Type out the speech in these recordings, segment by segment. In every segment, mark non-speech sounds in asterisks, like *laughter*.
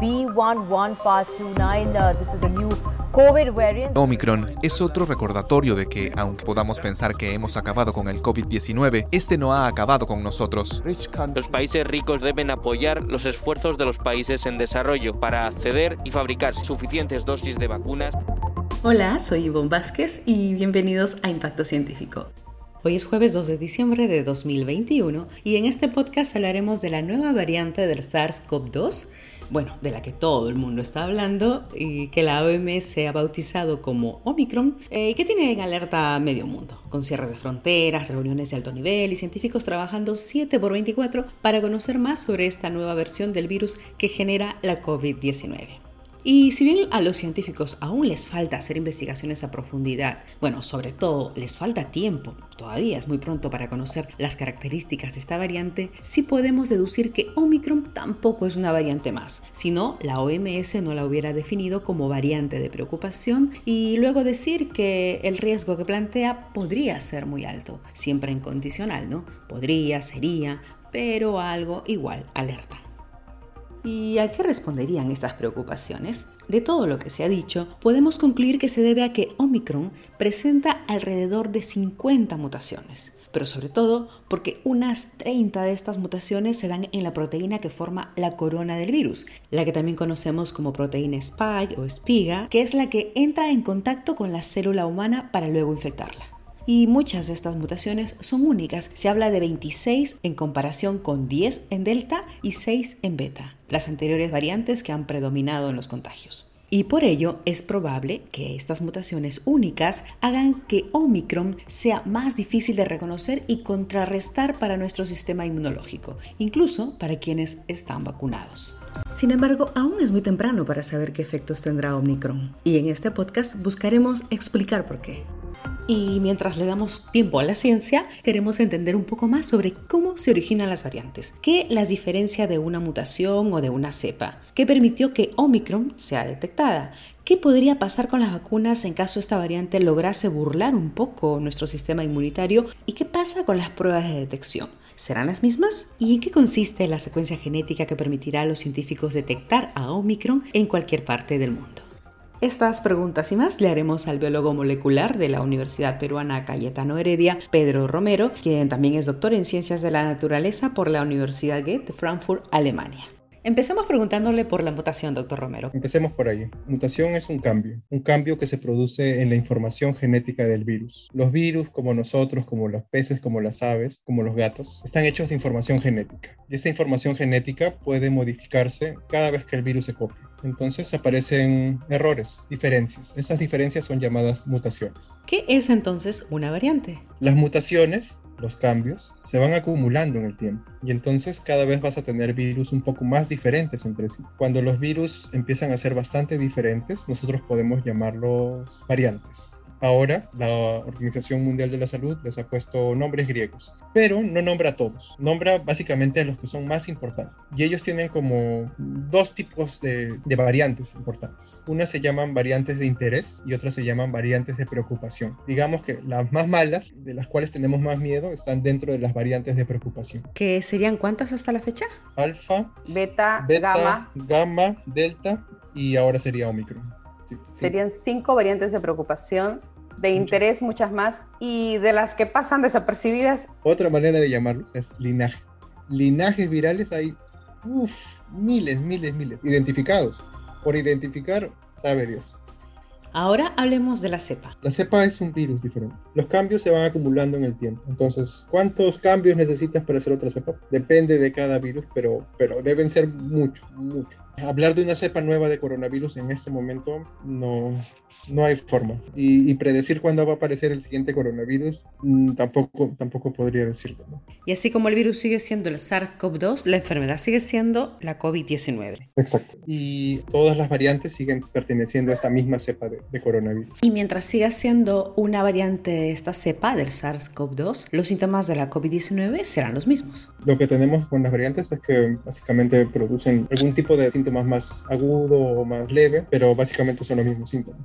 B11529, uh, this is the new COVID variant. Omicron es otro recordatorio de que, aunque podamos pensar que hemos acabado con el COVID-19, este no ha acabado con nosotros. Los países ricos deben apoyar los esfuerzos de los países en desarrollo para acceder y fabricar suficientes dosis de vacunas. Hola, soy Ivonne Vázquez y bienvenidos a Impacto Científico. Hoy es jueves 2 de diciembre de 2021 y en este podcast hablaremos de la nueva variante del SARS-CoV-2, bueno, de la que todo el mundo está hablando y que la OMS ha bautizado como Omicron eh, y que tiene en alerta medio mundo, con cierres de fronteras, reuniones de alto nivel y científicos trabajando 7 por 24 para conocer más sobre esta nueva versión del virus que genera la COVID-19. Y si bien a los científicos aún les falta hacer investigaciones a profundidad, bueno, sobre todo les falta tiempo, todavía es muy pronto para conocer las características de esta variante, sí podemos deducir que Omicron tampoco es una variante más, sino la OMS no la hubiera definido como variante de preocupación y luego decir que el riesgo que plantea podría ser muy alto, siempre en condicional, ¿no? Podría, sería, pero algo igual, alerta. ¿Y a qué responderían estas preocupaciones? De todo lo que se ha dicho, podemos concluir que se debe a que Omicron presenta alrededor de 50 mutaciones, pero sobre todo porque unas 30 de estas mutaciones se dan en la proteína que forma la corona del virus, la que también conocemos como proteína spike o espiga, que es la que entra en contacto con la célula humana para luego infectarla y muchas de estas mutaciones son únicas. Se habla de 26 en comparación con 10 en delta y 6 en beta, las anteriores variantes que han predominado en los contagios. Y por ello es probable que estas mutaciones únicas hagan que Omicron sea más difícil de reconocer y contrarrestar para nuestro sistema inmunológico, incluso para quienes están vacunados. Sin embargo, aún es muy temprano para saber qué efectos tendrá Omicron, y en este podcast buscaremos explicar por qué. Y mientras le damos tiempo a la ciencia, queremos entender un poco más sobre cómo se originan las variantes, qué las diferencia de una mutación o de una cepa, qué permitió que Omicron sea detectada, qué podría pasar con las vacunas en caso esta variante lograse burlar un poco nuestro sistema inmunitario y qué pasa con las pruebas de detección. ¿Serán las mismas? ¿Y en qué consiste la secuencia genética que permitirá a los científicos detectar a Omicron en cualquier parte del mundo? Estas preguntas y más le haremos al biólogo molecular de la Universidad Peruana Cayetano Heredia, Pedro Romero, quien también es doctor en Ciencias de la Naturaleza por la Universidad Goethe de Frankfurt, Alemania. Empecemos preguntándole por la mutación, doctor Romero. Empecemos por ahí. Mutación es un cambio, un cambio que se produce en la información genética del virus. Los virus, como nosotros, como los peces, como las aves, como los gatos, están hechos de información genética. Y esta información genética puede modificarse cada vez que el virus se copia entonces aparecen errores, diferencias. Estas diferencias son llamadas mutaciones. ¿Qué es entonces una variante? Las mutaciones, los cambios, se van acumulando en el tiempo y entonces cada vez vas a tener virus un poco más diferentes entre sí. Cuando los virus empiezan a ser bastante diferentes, nosotros podemos llamarlos variantes. Ahora la Organización Mundial de la Salud les ha puesto nombres griegos, pero no nombra a todos, nombra básicamente a los que son más importantes. Y ellos tienen como dos tipos de, variantes importantes. Unas se llaman variantes de interés y otras se llaman variantes de preocupación. Digamos que las más malas, de las cuales tenemos más miedo, están dentro de las variantes de preocupación. ¿Qué serían cuántas hasta la fecha? Alfa, beta, gamma, gamma, delta y ahora sería omicron. Serían cinco variantes de preocupación de interés muchas más y de las que pasan desapercibidas. Otra manera de llamarlos es linaje. Linajes virales hay miles, miles, miles, identificados. Por identificar, sabe Dios. Ahora hablemos de la cepa. La cepa es un virus diferente. Los cambios se van acumulando en el tiempo. Entonces, ¿cuántos cambios necesitas para hacer otra cepa? Depende de cada virus, pero, pero deben ser muchos, muchos. Hablar de una cepa nueva de coronavirus en este momento no, no hay forma. Y, predecir cuándo va a aparecer el siguiente coronavirus mm, tampoco, tampoco podría decirlo. Y así como el virus sigue siendo el SARS-CoV-2, la enfermedad sigue siendo la COVID-19. Exacto. Y todas las variantes siguen perteneciendo a esta misma cepa de, de coronavirus. Y mientras siga siendo una variante de esta cepa del SARS-CoV-2, los síntomas de la COVID-19 serán los mismos. Lo que tenemos con las variantes es que básicamente producen algún tipo de síntomas más agudo o más leve, pero básicamente son los mismos síntomas.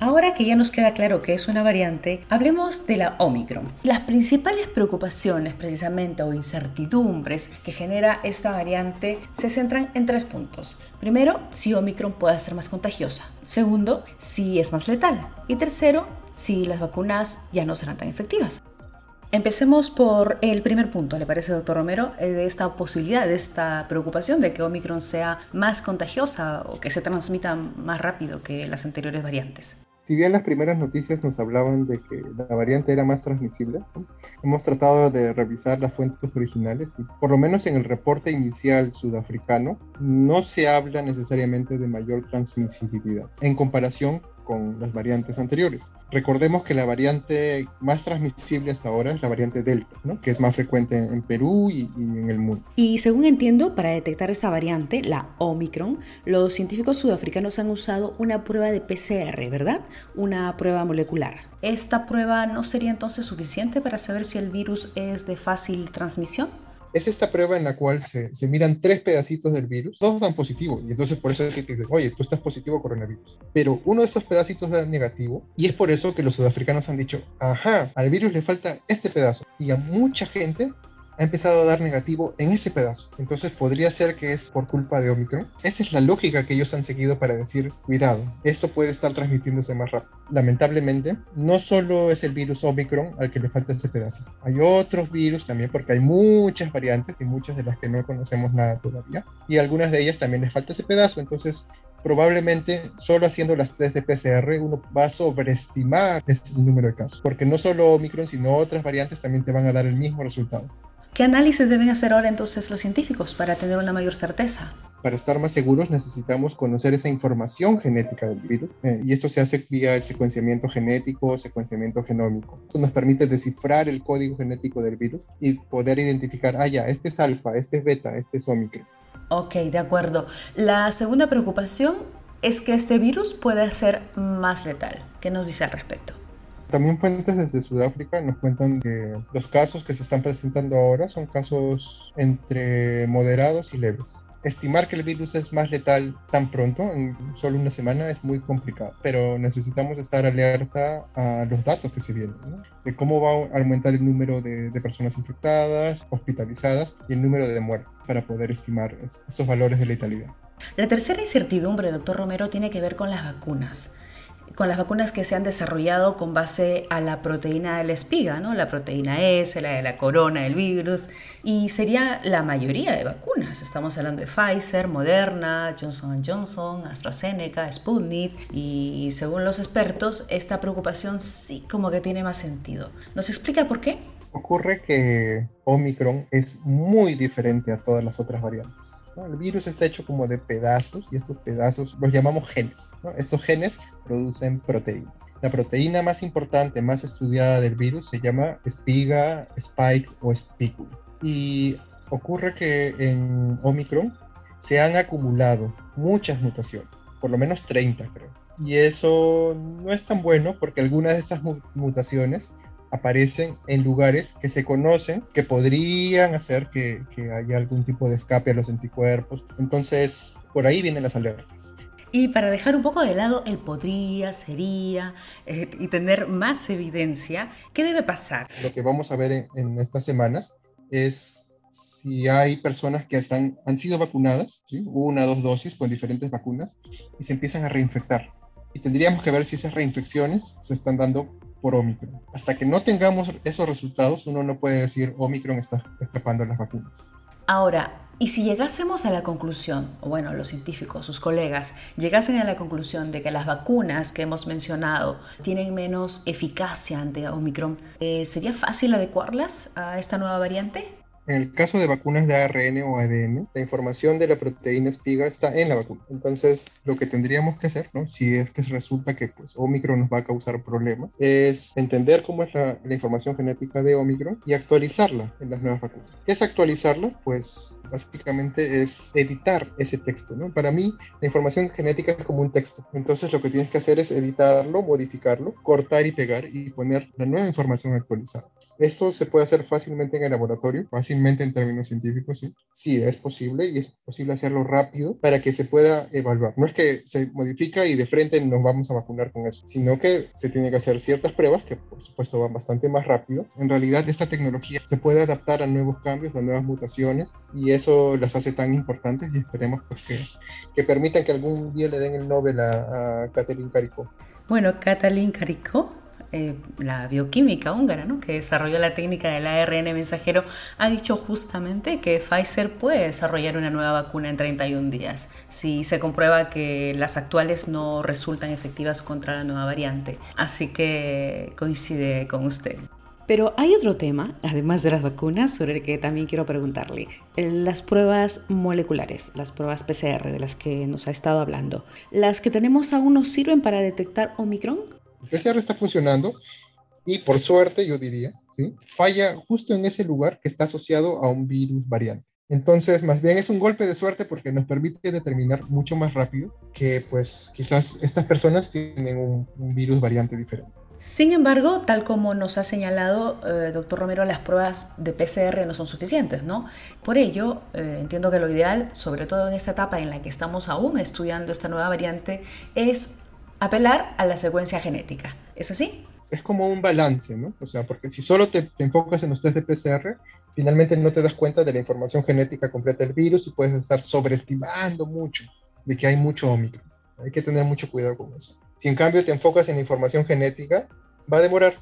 Ahora que ya nos queda claro que es una variante, hablemos de la Omicron. Las principales preocupaciones precisamente o incertidumbres que genera esta variante se centran en tres puntos. Primero, si Omicron puede ser más contagiosa. Segundo, si es más letal. Y tercero, si las vacunas ya no serán tan efectivas. Empecemos por el primer punto, ¿le parece, doctor Romero? Eh, de esta posibilidad, de esta preocupación de que Omicron sea más contagiosa o que se transmita más rápido que las anteriores variantes. Si bien las primeras noticias nos hablaban de que la variante era más transmisible, hemos tratado de revisar las fuentes originales y por lo menos en el reporte inicial sudafricano no se habla necesariamente de mayor transmisibilidad en comparación con las variantes anteriores. Recordemos que la variante más transmisible hasta ahora es la variante Delta, que es más frecuente en Perú y, y, en el mundo. Y según entiendo, para detectar esta variante, la Omicron, los científicos sudafricanos han usado una prueba de PCR, ¿verdad? Una prueba molecular. ¿Esta prueba no sería entonces suficiente para saber si el virus es de fácil transmisión? Es esta prueba en la cual se, miran tres pedacitos del virus, todos dan positivo, y entonces por eso es que te dicen, oye, tú estás positivo a coronavirus. Pero uno de estos pedacitos da negativo, y es por eso que los sudafricanos han dicho, ajá, al virus le falta este pedazo. Y a mucha gente ha empezado a dar negativo en ese pedazo. Entonces podría ser que es por culpa de Omicron. Esa es la lógica que ellos han seguido para decir, cuidado, esto puede estar transmitiéndose más rápido. Lamentablemente, no solo es el virus Omicron al que le falta ese pedazo. Hay otros virus también, porque hay muchas variantes y muchas de las que no conocemos nada todavía. Y algunas de ellas también les falta ese pedazo. Entonces, probablemente solo haciendo las test de PCR uno va a sobreestimar este número de casos. Porque no solo Omicron, sino otras variantes también te van a dar el mismo resultado. ¿Qué análisis deben hacer ahora entonces los científicos para tener una mayor certeza? Para estar más seguros necesitamos conocer esa información genética del virus eh, y esto se hace vía el secuenciamiento genético, secuenciamiento genómico. Esto nos permite descifrar el código genético del virus y poder identificar, ah, ya, este es alfa, este es beta, este es omicron. Ok, de acuerdo. La segunda preocupación es que este virus puede ser más letal. ¿Qué nos dice al respecto? También fuentes desde Sudáfrica nos cuentan que los casos que se están presentando ahora son casos entre moderados y leves. Estimar que el virus es más letal tan pronto, en solo una semana, es muy complicado, pero necesitamos estar alerta a los datos que se vienen, de cómo va a aumentar el número de, de, personas infectadas, hospitalizadas y el número de muertes para poder estimar estos valores de letalidad. La tercera incertidumbre, doctor Romero, tiene que ver con las vacunas con las vacunas que se han desarrollado con base a la proteína de la espiga, ¿no? la proteína S, la de la corona del virus, y sería la mayoría de vacunas. Estamos hablando de Pfizer, Moderna, Johnson Johnson, AstraZeneca, Sputnik, y según los expertos, esta preocupación sí como que tiene más sentido. ¿Nos explica por qué? Ocurre que Omicron es muy diferente a todas las otras variantes. El virus está hecho como de pedazos y estos pedazos los llamamos genes. Estos genes producen proteínas. La proteína más importante, más estudiada del virus se llama espiga, spike o espícula. Y ocurre que en Omicron se han acumulado muchas mutaciones, por lo menos 30 creo. Y eso no es tan bueno porque algunas de esas mutaciones aparecen en lugares que se conocen que podrían hacer que, que, haya algún tipo de escape a los anticuerpos. Entonces, por ahí vienen las alertas. Y para dejar un poco de lado el podría, sería eh, y tener más evidencia, ¿qué debe pasar? Lo que vamos a ver en, en estas semanas es si hay personas que están, han sido vacunadas, ¿sí? una, dos dosis con diferentes vacunas, y se empiezan a reinfectar. Y tendríamos que ver si esas reinfecciones se están dando por Omicron. Hasta que no tengamos esos resultados, uno no puede decir Omicron está escapando las vacunas. Ahora, y si llegásemos a la conclusión, o bueno, los científicos, sus colegas, llegasen a la conclusión de que las vacunas que hemos mencionado tienen menos eficacia ante Omicron, eh, ¿sería fácil adecuarlas a esta nueva variante? En el caso de vacunas de ARN o ADN, la información de la proteína espiga está en la vacuna. Entonces, lo que tendríamos que hacer, ¿no? si es que resulta que pues, Omicron nos va a causar problemas, es entender cómo es la, la información genética de Omicron y actualizarla en las nuevas vacunas. ¿Qué es actualizarla? Pues básicamente es editar ese texto, ¿no? Para mí, la información genética es como un texto. Entonces, lo que tienes que hacer es editarlo, modificarlo, cortar y pegar y poner la nueva información actualizada. Esto se puede hacer fácilmente en el laboratorio, fácilmente en términos científicos, sí. Sí, es posible y es posible hacerlo rápido para que se pueda evaluar. No es que se modifica y de frente nos vamos a vacunar con eso, sino que se tiene que hacer ciertas pruebas que por supuesto van bastante más rápido. En realidad esta tecnología se puede adaptar a nuevos cambios, a nuevas mutaciones y eso las hace tan importantes y esperemos pues, que, que permitan que algún día le den el Nobel a, a Katalin Karikó. Bueno, Katalin Karikó eh, la bioquímica húngara, ¿no? que desarrolló la técnica del ARN mensajero, ha dicho justamente que Pfizer puede desarrollar una nueva vacuna en 31 días si se comprueba que las actuales no resultan efectivas contra la nueva variante. Así que coincide con usted. Pero hay otro tema, además de las vacunas, sobre el que también quiero preguntarle. Las pruebas moleculares, las pruebas PCR de las que nos ha estado hablando. ¿Las que tenemos aún nos sirven para detectar Omicron? El PCR está funcionando y por suerte, yo diría, ¿sí? falla justo en ese lugar que está asociado a un virus variante. Entonces, más bien es un golpe de suerte porque nos permite determinar mucho más rápido que, pues, quizás estas personas tienen un, virus variante diferente. Sin embargo, tal como nos ha señalado eh, doctor Romero, las pruebas de PCR no son suficientes, ¿no? Por ello, eh, entiendo que lo ideal, sobre todo en esta etapa en la que estamos aún estudiando esta nueva variante, es apelar a la secuencia genética. ¿Es así? Es como un balance, ¿no? O sea, porque si solo te, enfocas en los test de PCR, finalmente no te das cuenta de la información genética completa del virus y puedes estar sobreestimando mucho de que hay mucho Omicron. Hay que tener mucho cuidado con eso. Si en cambio te enfocas en la información genética, va a demorar.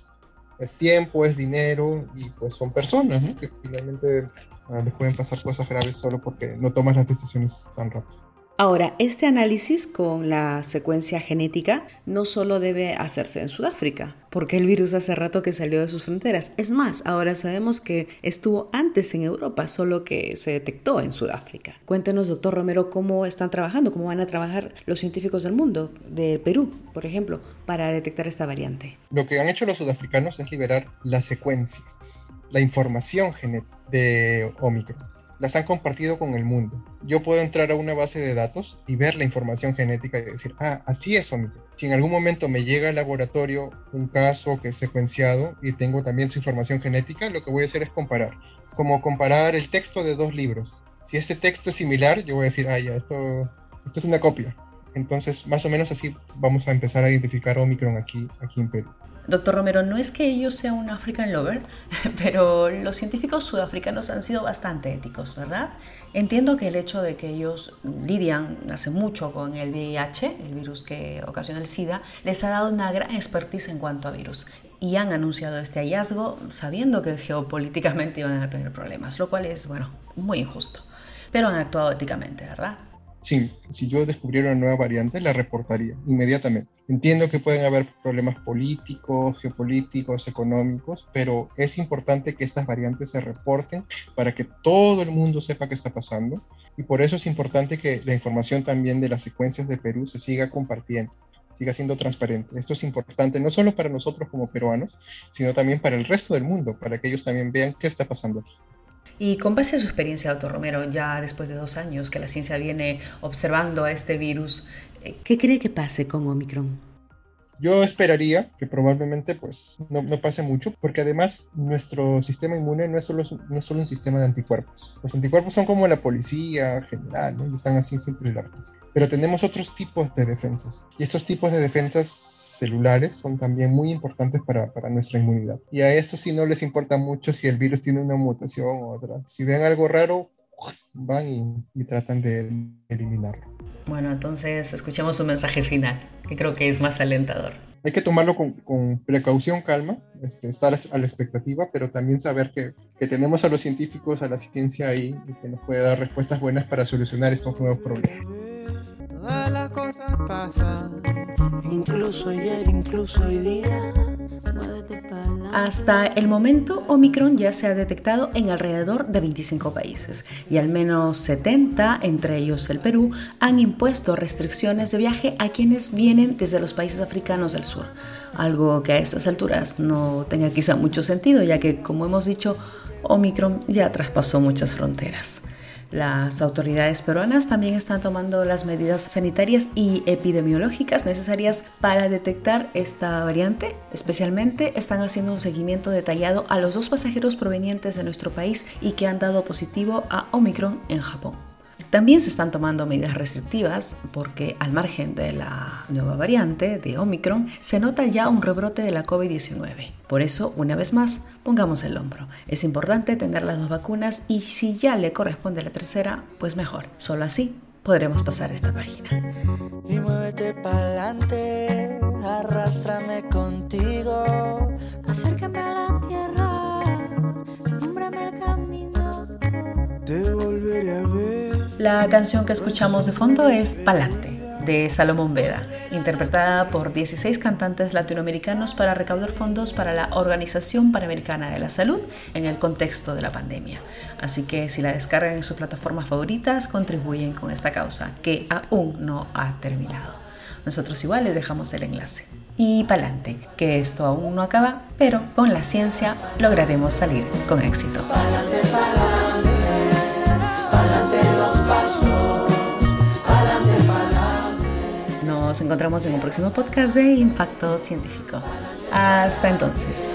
Es tiempo, es dinero y pues son personas, ¿no? Que finalmente ah, les pueden pasar cosas graves solo porque no tomas las decisiones tan rápido. Ahora, este análisis con la secuencia genética no solo debe hacerse en Sudáfrica, porque el virus hace rato que salió de sus fronteras. Es más, ahora sabemos que estuvo antes en Europa, solo que se detectó en Sudáfrica. Cuéntenos, doctor Romero, cómo están trabajando, cómo van a trabajar los científicos del mundo, de Perú, por ejemplo, para detectar esta variante. Lo que han hecho los sudafricanos es liberar las secuencias, la información genética de Omicron las han compartido con el mundo. Yo puedo entrar a una base de datos y ver la información genética y decir, ah, así es Omicron. Si en algún momento me llega al laboratorio un caso que es secuenciado y tengo también su información genética, lo que voy a hacer es comparar. Como comparar el texto de dos libros. Si este texto es similar, yo voy a decir, ah, ya, esto, esto es una copia. Entonces, más o menos así vamos a empezar a identificar Omicron aquí, aquí en Perú. Doctor Romero, no es que ellos sean un African lover, *laughs* pero los científicos sudafricanos han sido bastante éticos, ¿verdad? Entiendo que el hecho de que ellos lidian hace mucho con el VIH, el virus que ocasiona el SIDA, les ha dado una gran expertise en cuanto a virus. Y han anunciado este hallazgo sabiendo que geopolíticamente iban a tener problemas, lo cual es, bueno, muy injusto. Pero han actuado éticamente, ¿verdad? Sí, si yo descubriera una nueva variante, la reportaría inmediatamente. Entiendo que pueden haber problemas políticos, geopolíticos, económicos, pero es importante que estas variantes se reporten para que todo el mundo sepa qué está pasando. Y por eso es importante que la información también de las secuencias de Perú se siga compartiendo siga siendo transparente. Esto es importante no solo para nosotros como peruanos, sino también para el resto del mundo, para que ellos también vean qué está pasando aquí. Y con base a su experiencia, doctor Romero, ya después de dos años que la ciencia viene observando a este virus, eh, ¿qué cree que pase con Omicron? Yo esperaría que probablemente pues no, no, pase mucho, porque además nuestro sistema inmune no es, solo, no es solo un sistema de anticuerpos. Los anticuerpos son como la policía general, y están así siempre largos. Pero tenemos otros tipos de defensas, y estos tipos de defensas celulares son también muy importantes para, para nuestra inmunidad. Y a eso sí no les importa mucho si el virus tiene una mutación u otra. Si ven algo raro, van y, y tratan de eliminarlo. Bueno, entonces escuchemos un mensaje final, que creo que es más alentador. Hay que tomarlo con, con precaución, calma, este, estar a la expectativa, pero también saber que, que, tenemos a los científicos, a la ciencia ahí, y que nos puede dar respuestas buenas para solucionar estos nuevos problemas. Todas las cosas pasan, incluso ayer, incluso hoy día. Hasta el momento, Omicron ya se ha detectado en alrededor de 25 países y al menos 70, entre ellos el Perú, han impuesto restricciones de viaje a quienes vienen desde los países africanos del sur, algo que a estas alturas no tenga quizá mucho sentido, ya que, como hemos dicho, Omicron ya traspasó muchas fronteras. Las autoridades peruanas también están tomando las medidas sanitarias y epidemiológicas necesarias para detectar esta variante. Especialmente están haciendo un seguimiento detallado a los dos pasajeros provenientes de nuestro país y que han dado positivo a Omicron en Japón. También se están tomando medidas restrictivas porque al margen de la nueva variante de Omicron se nota ya un rebrote de la COVID-19. Por eso, una vez más, pongamos el hombro. Es importante tener las dos vacunas y si ya le corresponde la tercera, pues mejor. Solo así podremos pasar esta página. Y muévete pa'lante, arrástrame contigo. Acércame a la tierra, el camino. Te volveré a ver. La canción que escuchamos de fondo es Palante de Salomón Veda, interpretada por 16 cantantes latinoamericanos para recaudar fondos para la Organización Panamericana de la Salud en el contexto de la pandemia. Así que si la descargan en sus plataformas favoritas, contribuyen con esta causa, que aún no ha terminado. Nosotros igual les dejamos el enlace. Y pa'lante, que esto aún no acaba, pero con la ciencia lograremos salir con éxito. Nos encontramos en un próximo podcast de Impacto Científico. Hasta entonces.